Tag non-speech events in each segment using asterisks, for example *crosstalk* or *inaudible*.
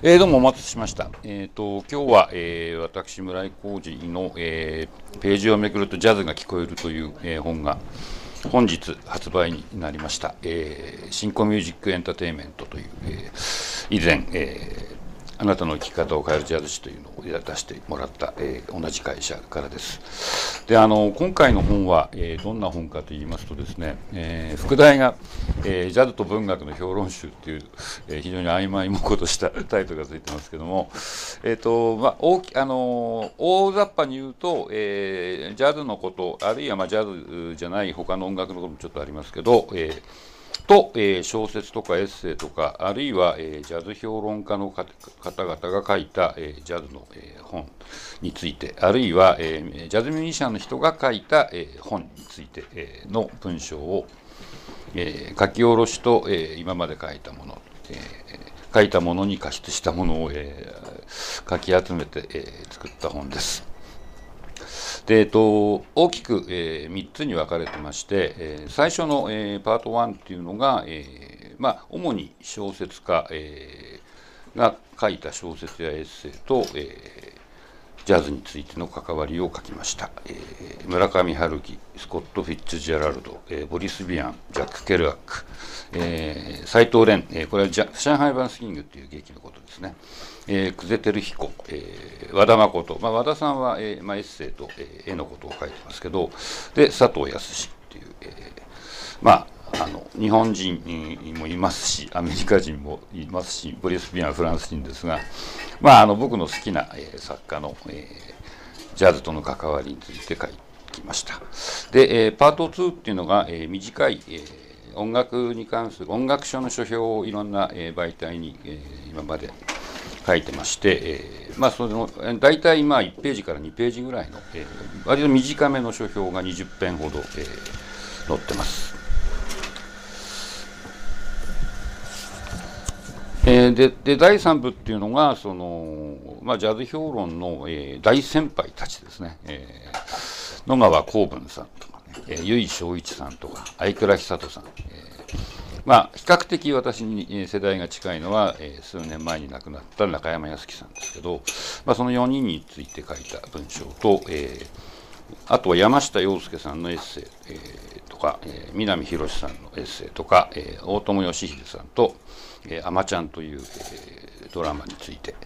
えー、どうもお待たせしました。えっ、ー、と、今日は、えー、私、村井浩二の、えー、ページをめくるとジャズが聞こえるという、えー、本が本日発売になりました。えー、新興ミュージックエンターテインメントという、えー、以前、えー、あなたの生き方を変えるジャズ誌というのを出してもらった、えー、同じ会社からです。で、あの、今回の本は、えー、どんな本かと言いますとですね、えー、副題が、えー、ジャズと文学の評論集っていう、えー、非常に曖昧もことしたタイトルがついてますけども、えっ、ー、と、まあ、大き、あの、大雑把に言うと、えー、ジャズのこと、あるいは、まあ、ジャズじゃない他の音楽のこともちょっとありますけど、えーと、えー、小説とかエッセイとかあるいは、えー、ジャズ評論家の方々が書いた、えー、ジャズの、え、本についてあるいは、え、ジャズミュージシャンの人が書いた、え、本について、え、の文章を、えー、書き下ろしと、え、今まで書いたもの、え、書いたものに加筆したものを、えー、書き集めて、え、作った本です。でえっと、大きく、えー、3つに分かれてまして、えー、最初の、えー、パート1っていうのが、えーまあ、主に小説家、えー、が書いた小説やエッセイと、えー、ジャズについての関わりを書きました、えー、村上春樹スコット・フィッツジェラルド、えー、ボリス・ビアンジャック・ケルアック、えー、藤蓮、えー、これはジャ上海バンスキングという劇のことですね、えー、久世照彦、えー、和田誠、まあ、和田さんは、えーまあ、エッセイと、えー、絵のことを書いてますけどで佐藤康っていう、えー、まああの日本人もいますしアメリカ人もいますしボリス・ビアンフランス人ですが、まあ、あの僕の好きな、えー、作家の、えー、ジャズとの関わりについて書いてきました。で、えー、パート2っていうのが、えー、短い、えー音楽に関する音楽書の書評をいろんな、えー、媒体に、えー、今まで書いてまして、えー、まあその大体まあ1ページから2ページぐらいの、えー、割と短めの書評が20編ほど、えー、載ってます。えー、でで第3部っていうのがその、まあ、ジャズ評論の、えー、大先輩たちですね、えー、野川光文さんとかね、えー、由井正一さんとか相倉久人さん、えーまあ、比較的私に世代が近いのは、えー、数年前に亡くなった中山康樹さんですけど、まあ、その4人について書いた文章と、えー、あとは山下洋介さんのエッセイ、えー、とか、えー、南博さんのエッセイとか、えー、大友義秀さんと「えー、あまちゃん」という、えー、ドラマについて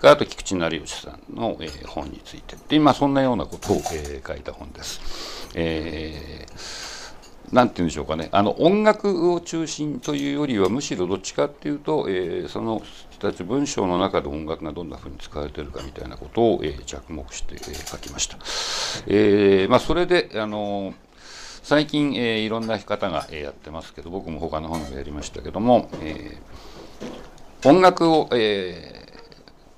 あと菊池成吉さんの、えー、本についてで今そんなようなことを、えー、書いた本です。えーなんて言うんでしょうかねあの音楽を中心というよりはむしろどっちかっていうと、えー、その人たち文章の中で音楽がどんなふうに使われているかみたいなことを、えー、着目して、えー、書きました。えーまあ、それであの最近、えー、いろんな方が、えー、やってますけど僕も他の本もやりましたけども、えー、音楽を、えー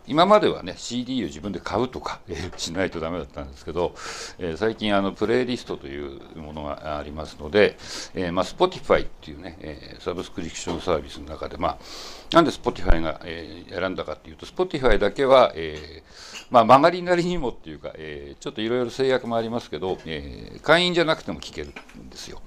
今まではね CD を自分で買うとか、しないとダメだったんですけど、えー、最近あのプレイリストというものがありますので、えーまあ、Spotify っていうね、えー、サブスクリプションサービスの中で、まあ、なんで Spotify が、えー、選んだかっていうと Spotify だけは、えーまあ、曲がりなりにもっていうか、えー、ちょっといろいろ制約もありますけど、えー、会員じゃなくても聴けるんですよ。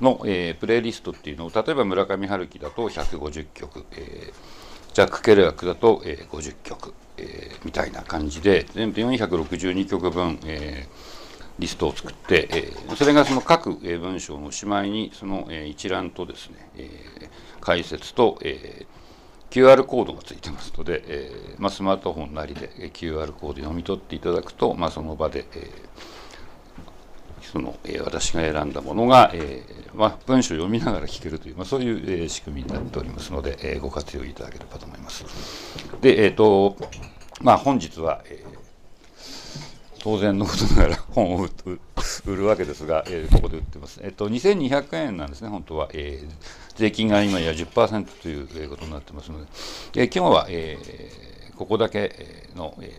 の、えー、プレイリストっていうのを例えば村上春樹だと150曲、えージャック・ケルアックだと、えー、50曲、えー、みたいな感じで全部462曲分、えー、リストを作って、えー、それがその各、えー、文章のおしまいにその、えー、一覧とですね、えー、解説と、えー、QR コードがついてますので、えーまあ、スマートフォンなりで QR コード読み取っていただくと、まあ、その場で、えーその、えー、私が選んだものが、えーまあ、文章を読みながら聞けるという、まあ、そういう、えー、仕組みになっておりますので、え、ご活用いただければと思います。で、えっ、と、まあ、本日は、え、当然のことながら *laughs* 本を売るわけですが、えー、ここで売ってます。えっ、ー、と、2200円なんですね、本当は。えー、税金が今や10%ということになってますので、え、今日は、えー、ここだけの、え、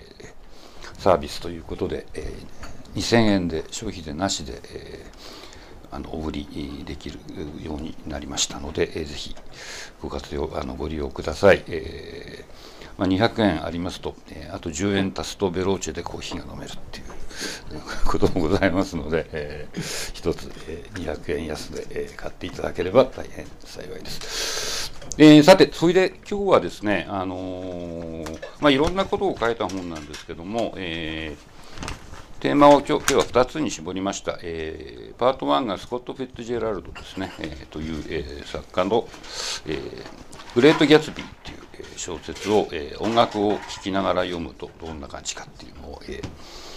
サービスということで、えー2000円で消費税なしで、えー、あのお売りできるようになりましたので、えー、ぜひご活用あのご利用ください、えーまあ、200円ありますと、えー、あと10円足すとベローチェでコーヒーが飲めるっていう *laughs* こともございますので、えー、一つ、えー、200円安で、えー、買っていただければ大変幸いです。えー、さて、それで今日はですね、あのー、まあ、いろんなことを書いた本なんですけども、えー、テーマを今日は2つに絞りました。えー、パート1がスコット・フィットジェラルドですね、えー、という、えー、作家の、えー、グレート・ギャツビーっていう、え、小説を、えー、音楽を聴きながら読むとどんな感じかっていうのを、え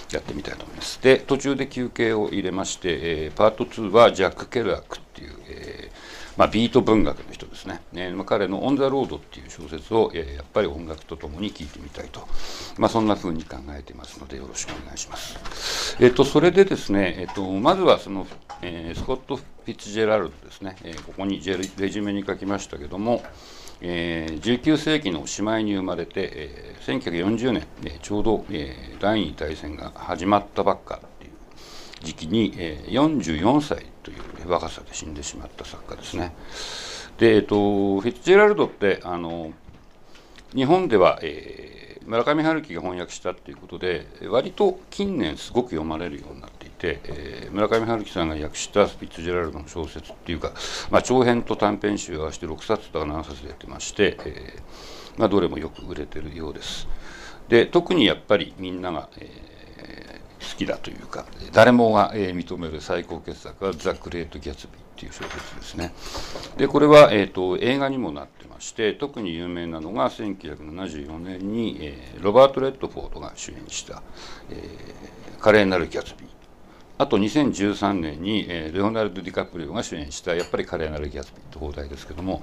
ー、やってみたいと思います。で、途中で休憩を入れまして、えー、パート2はジャック・ケルアックっていう、えーまあ、ビート文学の人ですね、えー、彼の「オン・ザ・ロード」っていう小説を、えー、やっぱり音楽とともに聴いてみたいと、まあ、そんなふうに考えていますのでよろしくお願いします。えっ、ー、とそれでですね、えっ、とまずはその、えスコット・フィッツジェラルドですね、えここにレジュメに書きましたけども、えー、19世紀のおしまいに生まれて、えー、1940年、えー、ちょうど、えー、第二大戦が始まったばっかっていう時期に、えー、44歳若さで死んでしまった作家ですね。で、えっと、フィッツジェラルドってあの日本では、えー、村上春樹が翻訳したっていうことで割と近年すごく読まれるようになっていて、えー、村上春樹さんが訳したフィッツジェラルドの小説っていうか、まあ、長編と短編集合わせて6冊とか7冊でやってまして、えーまあ、どれもよく売れてるようです。で特にやっぱりみんなが、えー好きだというか誰もが、え認める最高傑作は「ザ・グレート・ギャツビー」っていう小説ですね。でこれは、えーと、映画にもなってまして特に有名なのが1974年に、えー、ロバート・レッドフォードが主演した「えー、華麗なるギャツビー」あと2013年に、えー、レオナルド・ディカプリオが主演したやっぱり華麗なるギャツビーと放題ですけども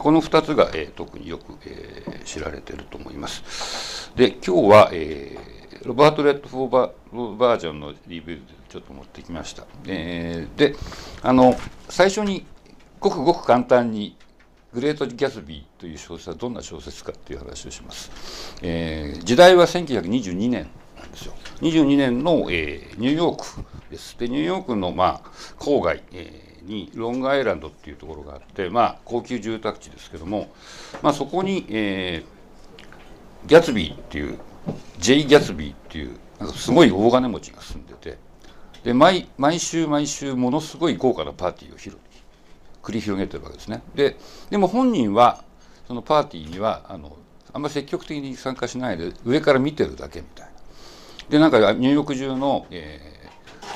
この2つが、えー、特によく、えー、知られていると思います。で今日は、えーロバート・レッドフォーバーバージョンのリビューでちょっと持ってきました。えー、であの最初にごくごく簡単にグレート・ギャツビーという小説はどんな小説かっていう話をします。えー、時代は1922年なんですよ。22年の、えー、ニューヨークです。でニューヨークの、まあ、郊外、えー、にロングアイランドっていうところがあって、まあ、高級住宅地ですけども、まあ、そこに、えー、ギャツビーっていうジェイ・ギャツビーっていうなんかすごい大金持ちが住んでてで毎毎週毎週ものすごい豪華なパーティーを広繰り広げてるわけですね。ででも本人はそのパーティーにはあのあんまり積極的に参加しないで上から見てるだけみたいな。でなんかニューヨーク中の、えー、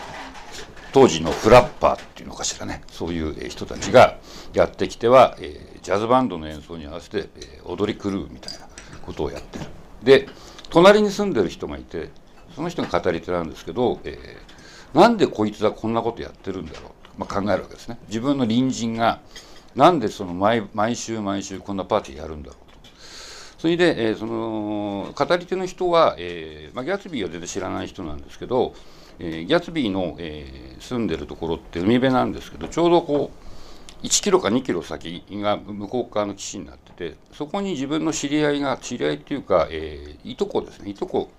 当時のフラッパーっていうのかしらね。そういう人たちがやってきては、えー、ジャズバンドの演奏に合わせて、えー、踊り狂うみたいなことをやってる。で隣に住んでる人がいてその人が語り手なんですけど、えー、なんでこいつはこんなことやってるんだろうと、まあ、考えるわけですね。自分の隣人がなんでその毎毎週毎週こんなパーティーやるんだろうと。それで、えー、その語り手の人は、えーまあ、ギャツビーは全然知らない人なんですけど、えー、ギャツビーの、えー、住んでるところって海辺なんですけどちょうどこう1キロか2キロ先が向こう側の岸になっててそこに自分の知り合いが知り合いっていうか、えー、いとこですね。いとこ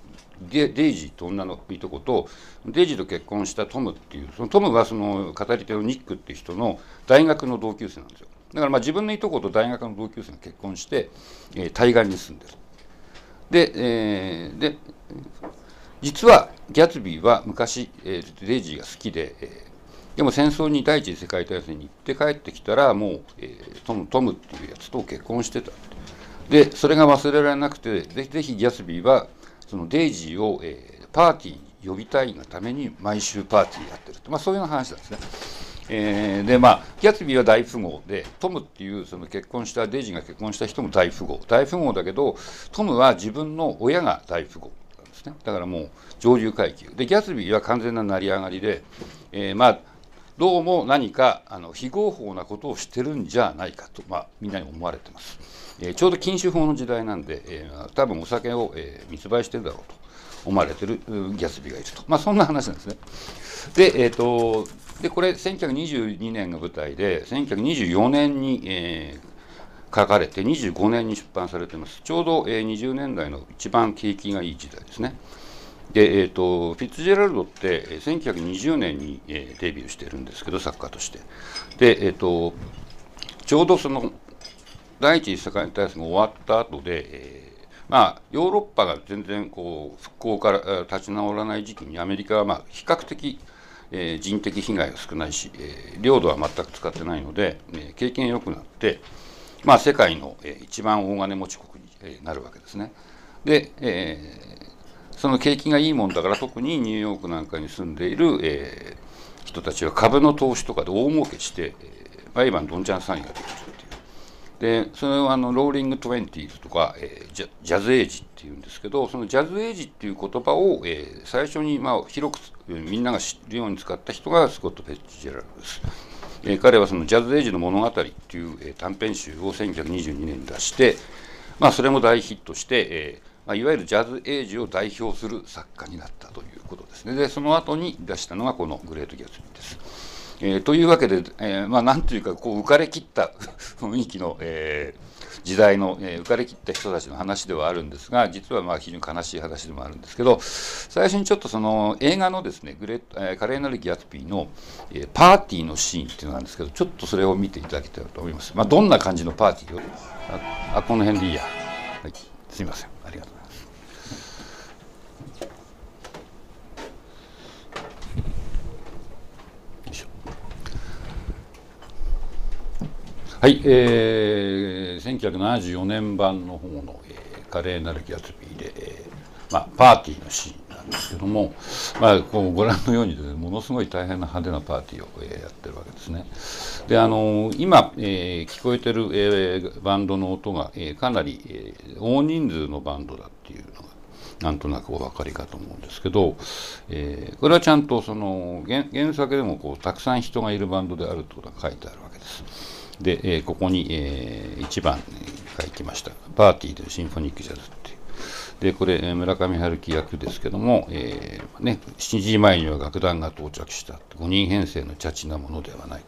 デデイジーと女のいとことデイジーと結婚したトムっていうそのトムはその語り手のニックっていう人の大学の同級生なんですよ。だからまあ自分のいとこと大学の同級生が結婚して、えー、対岸に住んでる。で,、えー、で実はギャツビーは昔、えー、デイジーが好きで、えーでも戦争に第一次世界大戦に行って帰ってきたらもう、えー、トムトムっていうやつと結婚してた。でそれが忘れられなくてぜひぜひギャスビーはそのデイジーを、えー、パーティーに呼びたいがために毎週パーティーやってると、まあ、そういう話なんですね。えー、でまあギャツビーは大富豪でトムっていうその結婚したデイジーが結婚した人も大富豪。大富豪だけどトムは自分の親が大富豪なんですね。だからもう上流階級。でギャツビーは完全な成り上がりで、えー、まあどうも何かあの非合法なことをしてるんじゃないかと、まあ、みんなに思われてます、えー、ちょうど禁酒法の時代なんで、えー、多分お酒を、えー、密売してるだろうと思われてるギャスビーがいると、まあ、そんな話なんですね。で,、えーと、でこれ1922年が舞台で1924年に、えー、書かれて25年に出版されてます。ちょうど、えー、20年代の一番景気がいい時代ですね。で、えーと、フィッツジェラルドって1920年に、えー、デビューしてるんですけど作家としてで、えーと、ちょうどその第一次世界大戦が終わった後で、えー、まあヨーロッパが全然こう復興から立ち直らない時期にアメリカはまあ比較的、えー、人的被害が少ないし、えー、領土は全く使ってないので、えー、経験良くなってまあ、世界の、えー、一番大金持ち国に、なるわけですね。で、えー、その景気がいいもんだから特にニューヨークなんかに住んでいる、えー、人たちは株の投資とかで大儲けして、えー、毎晩どんちゃん騒ぎができるっていう。でそれをあのローリング・トゥエンティーズとか、えー、ジャジャズ・エイジっていうんですけどそのジャズ・エイジっていう言葉を、えー、最初に、まあ、広くみんなが知るように使った人がスコット・フィッツジェラルドです。えー、彼はそのジャズ・エイジの物語っていう、えー、短編集を1922年に出して、まあ、それも大ヒットして、えーまあ、いわゆるジャズ・エイジを代表する作家になったということですね。で、その後に出したのがこのグレート・ギャツビーです。えー、というわけで、えー、まあ、なんというか、こう、浮かれきった *laughs* 雰囲気の、えー、時代の、えー、浮かれきった人たちの話ではあるんですが実はまあ非常に悲しい話でもあるんですけど最初にちょっとその映画のですねグレー、えー、華麗なるギャツピーの、えー、パーティーのシーンっていうのがあるんですけどちょっとそれを見ていただきたいと思います。まあ、どんな感じのパーティーを？ああこの辺でいいや、はい、すみません。ありがとうございます。はい、えー、1974年版の方の、えー、華麗なるギャツビーで、えーまあ、パーティーのシーン。ですけども、まあ、こうご覧のようにです、ね、ものすごい大変な派手なパーティーを、え、やってるわけですね。であの今、えー、聞こえてる、えー、バンドの音が、えー、かなり、えー、大人数のバンドだっていうのがなんとなくお分かりかと思うんですけど、えー、これはちゃんとその原原作でもこうたくさん人がいるバンドであるということが書いてあるわけです。で、えー、ここに、えー、1番書きました。パーティーでシンフォニックジャズ。で、これ、村上春樹役ですけども、えー、ね、7時前には楽団が到着した。5人編成のチャチなものではない。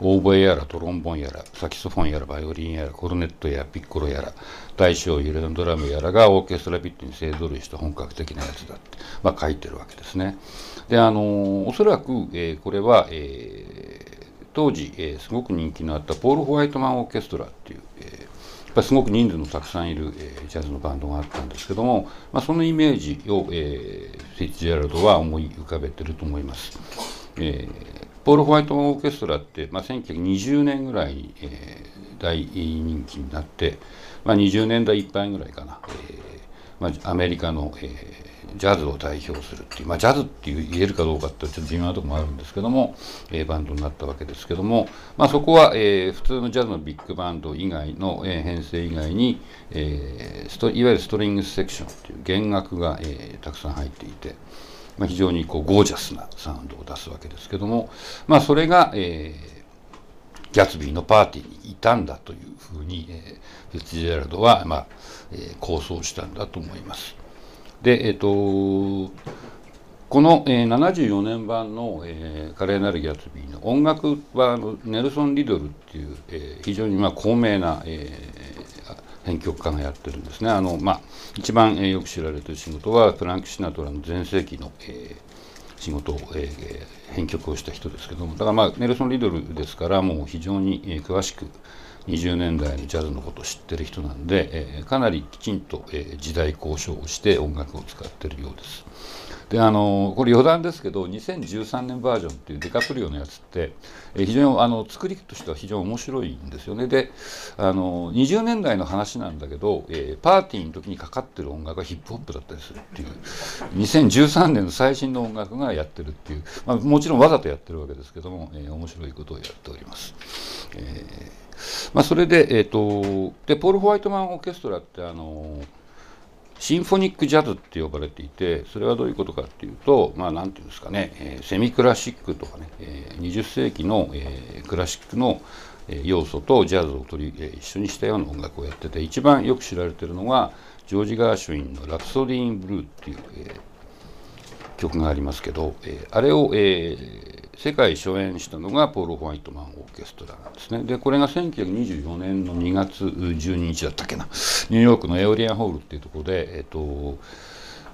オーボエやらトロンボンやらサキソフォンやらバイオリンやらコルネットやピッコロやら大小揺れのドラムやらがオーケストラピットに勢ぞろいした本格的なやつだって、まあ、書いてるわけですね。であのおそらく、えー、これは、えー当時、えー、すごく人気のあったポール・ホワイトマン・オーケストラっていう、えぱりすごく人数のたくさんいる、えー、ジャズのバンドがあったんですけども、まあ、そのイメージを、えー、フィッツジェラルドは思い浮かべてると思います。えー、ポール・ホワイト・オーケストラって、まあ、1920年ぐらいに、えー、大人気になって、まあ、20年代いっぱいぐらいかな、えーまあ、アメリカの、えージャズを代表するっていう、まあ、ジャズっていう言えるかどうかってちょっと微妙なとこもあるんですけども、えー、バンドになったわけですけども、まあ、そこは、えー、普通のジャズのビッグバンド以外の、えー、編成以外に、えー、ストいわゆるストリングスセクションっていう弦楽が、えー、たくさん入っていて、まあ、非常にこうゴージャスなサウンドを出すわけですけども、まあ、それが、えー、ギャツビーのパーティーにいたんだというふうに、えー、フィッツジェラルドは、まあえー、構想したんだと思います。で、えっ、ー、と、この、えー、74年版の、えー「華麗なるギャツビー」の音楽はあのネルソン・リドルっていう、えー、非常にまあ高名な、えー、編曲家がやってるんですねあの、まあ、一番、えー、よく知られてる仕事はフランク・シナトラの全盛期の、えー、仕事を、えー、編曲をした人ですけどもだから、まあ、ネルソン・リドルですからもう非常に、えー、詳しく20年代のジャズのことを知ってる人なんで、えー、かなりきちんと、えー、時代交渉をして音楽を使ってるようです。であのこれ余談ですけど2013年バージョンっていうデカプリオのやつって、えー、非常にあの作りとしては非常に面白いんですよね。であの20年代の話なんだけど、えー、パーティーの時にかかってる音楽がヒップホップだったりするっていう。2013年の最新の音楽がやってるっていう、まあ、もちろんわざとやってるわけですけども、えー、面白いことをやっております。えーまあ、それで,、えーと、でポール・ホワイトマン・オーケストラってあのシンフォニック・ジャズって呼ばれていてそれはどういうことかっていうとまあ何ていうんですかね、えー、セミクラシックとかね、えー、20世紀の、えー、クラシックの要素とジャズを取り、えー、一緒にしたような音楽をやってて一番よく知られてるのがジョージ・ガーシュウィンの「ラプソディーン・ブルー」っていう、えー、曲がありますけど、えー、あれを、えー、世界初演したのがポール・ホワイトマンオーケストラなんですね。で、これが1924年の2月12日だったっけな、ニューヨークのエオリアンホールっていうところで、えっと、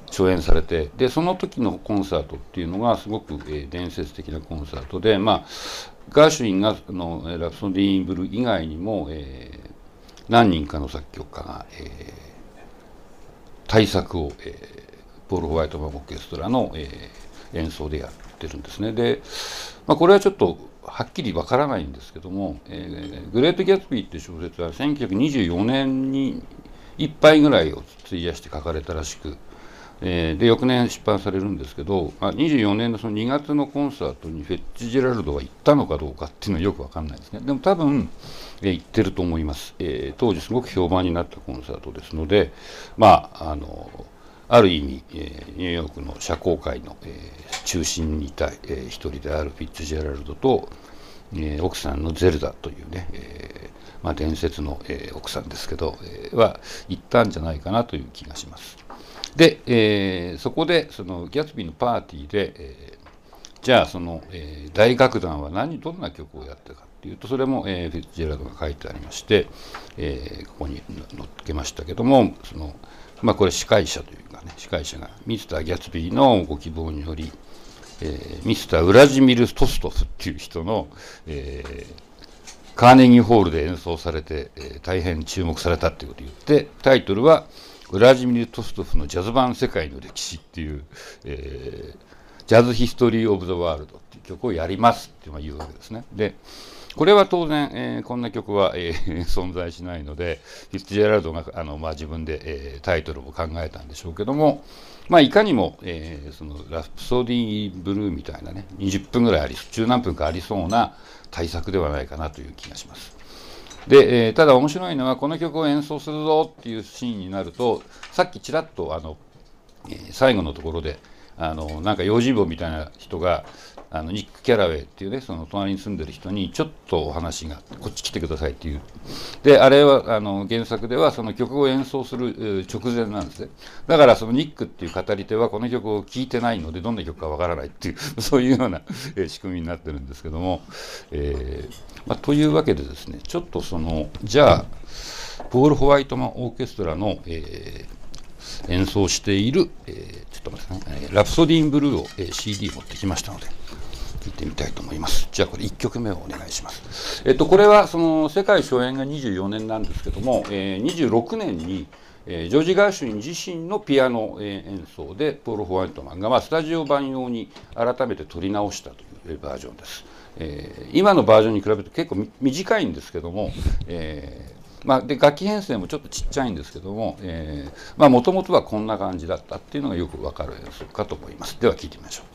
初演されて、で、その時のコンサートっていうのがすごく、えー、伝説的なコンサートで、まあ、ガーシュウィンがのラプソディーインブル以外にも、えー、何人かの作曲家が、えー、大作を、えー、ポール・ホワイトマンオーケストラの、えー、演奏でやる。ってるんですね。で、まあ、これはちょっとはっきりわからないんですけども、えー、グレート・ギャツビーっていう小説は1924年に1杯ぐらいを費やして書かれたらしく、えー、で翌年出版されるんですけど、まあ、24年のその2月のコンサートにフェッチ・ジェラルドが行ったのかどうかっていうのはよくわかんないですねでも多分、えー、行ってると思います、えー、当時すごく評判になったコンサートですのでまああのある意味、えー、ニューヨークの社交界の、えー、中心にいた、えー、一人であるフィッツジェラルドと、えー、奥さんのゼルダというね、えーまあ、伝説の、えー、奥さんですけど、えー、は行ったんじゃないかなという気がします。で、えー、そこでそのギャツビーのパーティーで、えー、じゃあその、えー、大楽団は何どんな曲をやったかっていうとそれも、えー、フィッツジェラルドが書いてありまして、えー、ここに載っけましたけどもそのまあ、これ司会者というかね司会者がミスター・ギャツビーのご希望により、えー、ミスター・ウラジミル・トストフっていう人の、えー、カーネギーホールで演奏されて、えー、大変注目されたっていうことを言ってタイトルはウラジミル・トストフのジャズ版世界の歴史っていう、えー、ジャズ・ヒストリー・オブ・ザ・ワールドっていう曲をやりますっていうわけですね。でこれは当然、えー、こんな曲は、えー、*laughs* 存在しないので、フィッツジェラルドがあの、まあ、自分で、えー、タイトルを考えたんでしょうけども、まあ、いかにも、えー、そのラプソディーブルーみたいなね、20分ぐらいあり、十何分かありそうな対策ではないかなという気がします。で、えー、ただ面白いのは、この曲を演奏するぞっていうシーンになると、さっきちらっとあの、えー、最後のところで、あのなんか用心棒みたいな人があのニック・キャラウェイっていうねその隣に住んでる人にちょっとお話があってこっち来てくださいっていう。であれはあの原作ではその曲を演奏する直前なんですね。だからそのニックっていう語り手はこの曲を聴いてないのでどんな曲かわからないっていう *laughs* そういうような仕組みになってるんですけども、えーまあ、というわけでですねちょっとそのじゃあポール・ホワイトマンオーケストラの、えー演奏している、えー、ちょっと待ってね、ラプソディーンブルーを、えー、CD 持ってきましたので、聞いてみたいと思います。じゃあこれ1曲目をお願いします。えっと、これはその世界初演が24年なんですけども、えー、26年に、えー、ジョージ・ガーシュウィン自身のピアノ、演奏でポール・ホワイトマンが、まあ、スタジオ版用に改めて撮り直したというバージョンです。えー、今のバージョンに比べると結構短いんですけども、えーまあ、で楽器編成もちょっとちっちゃいんですけどももともとはこんな感じだったっていうのがよくわかる演奏かと思いますでは聴いてみましょう。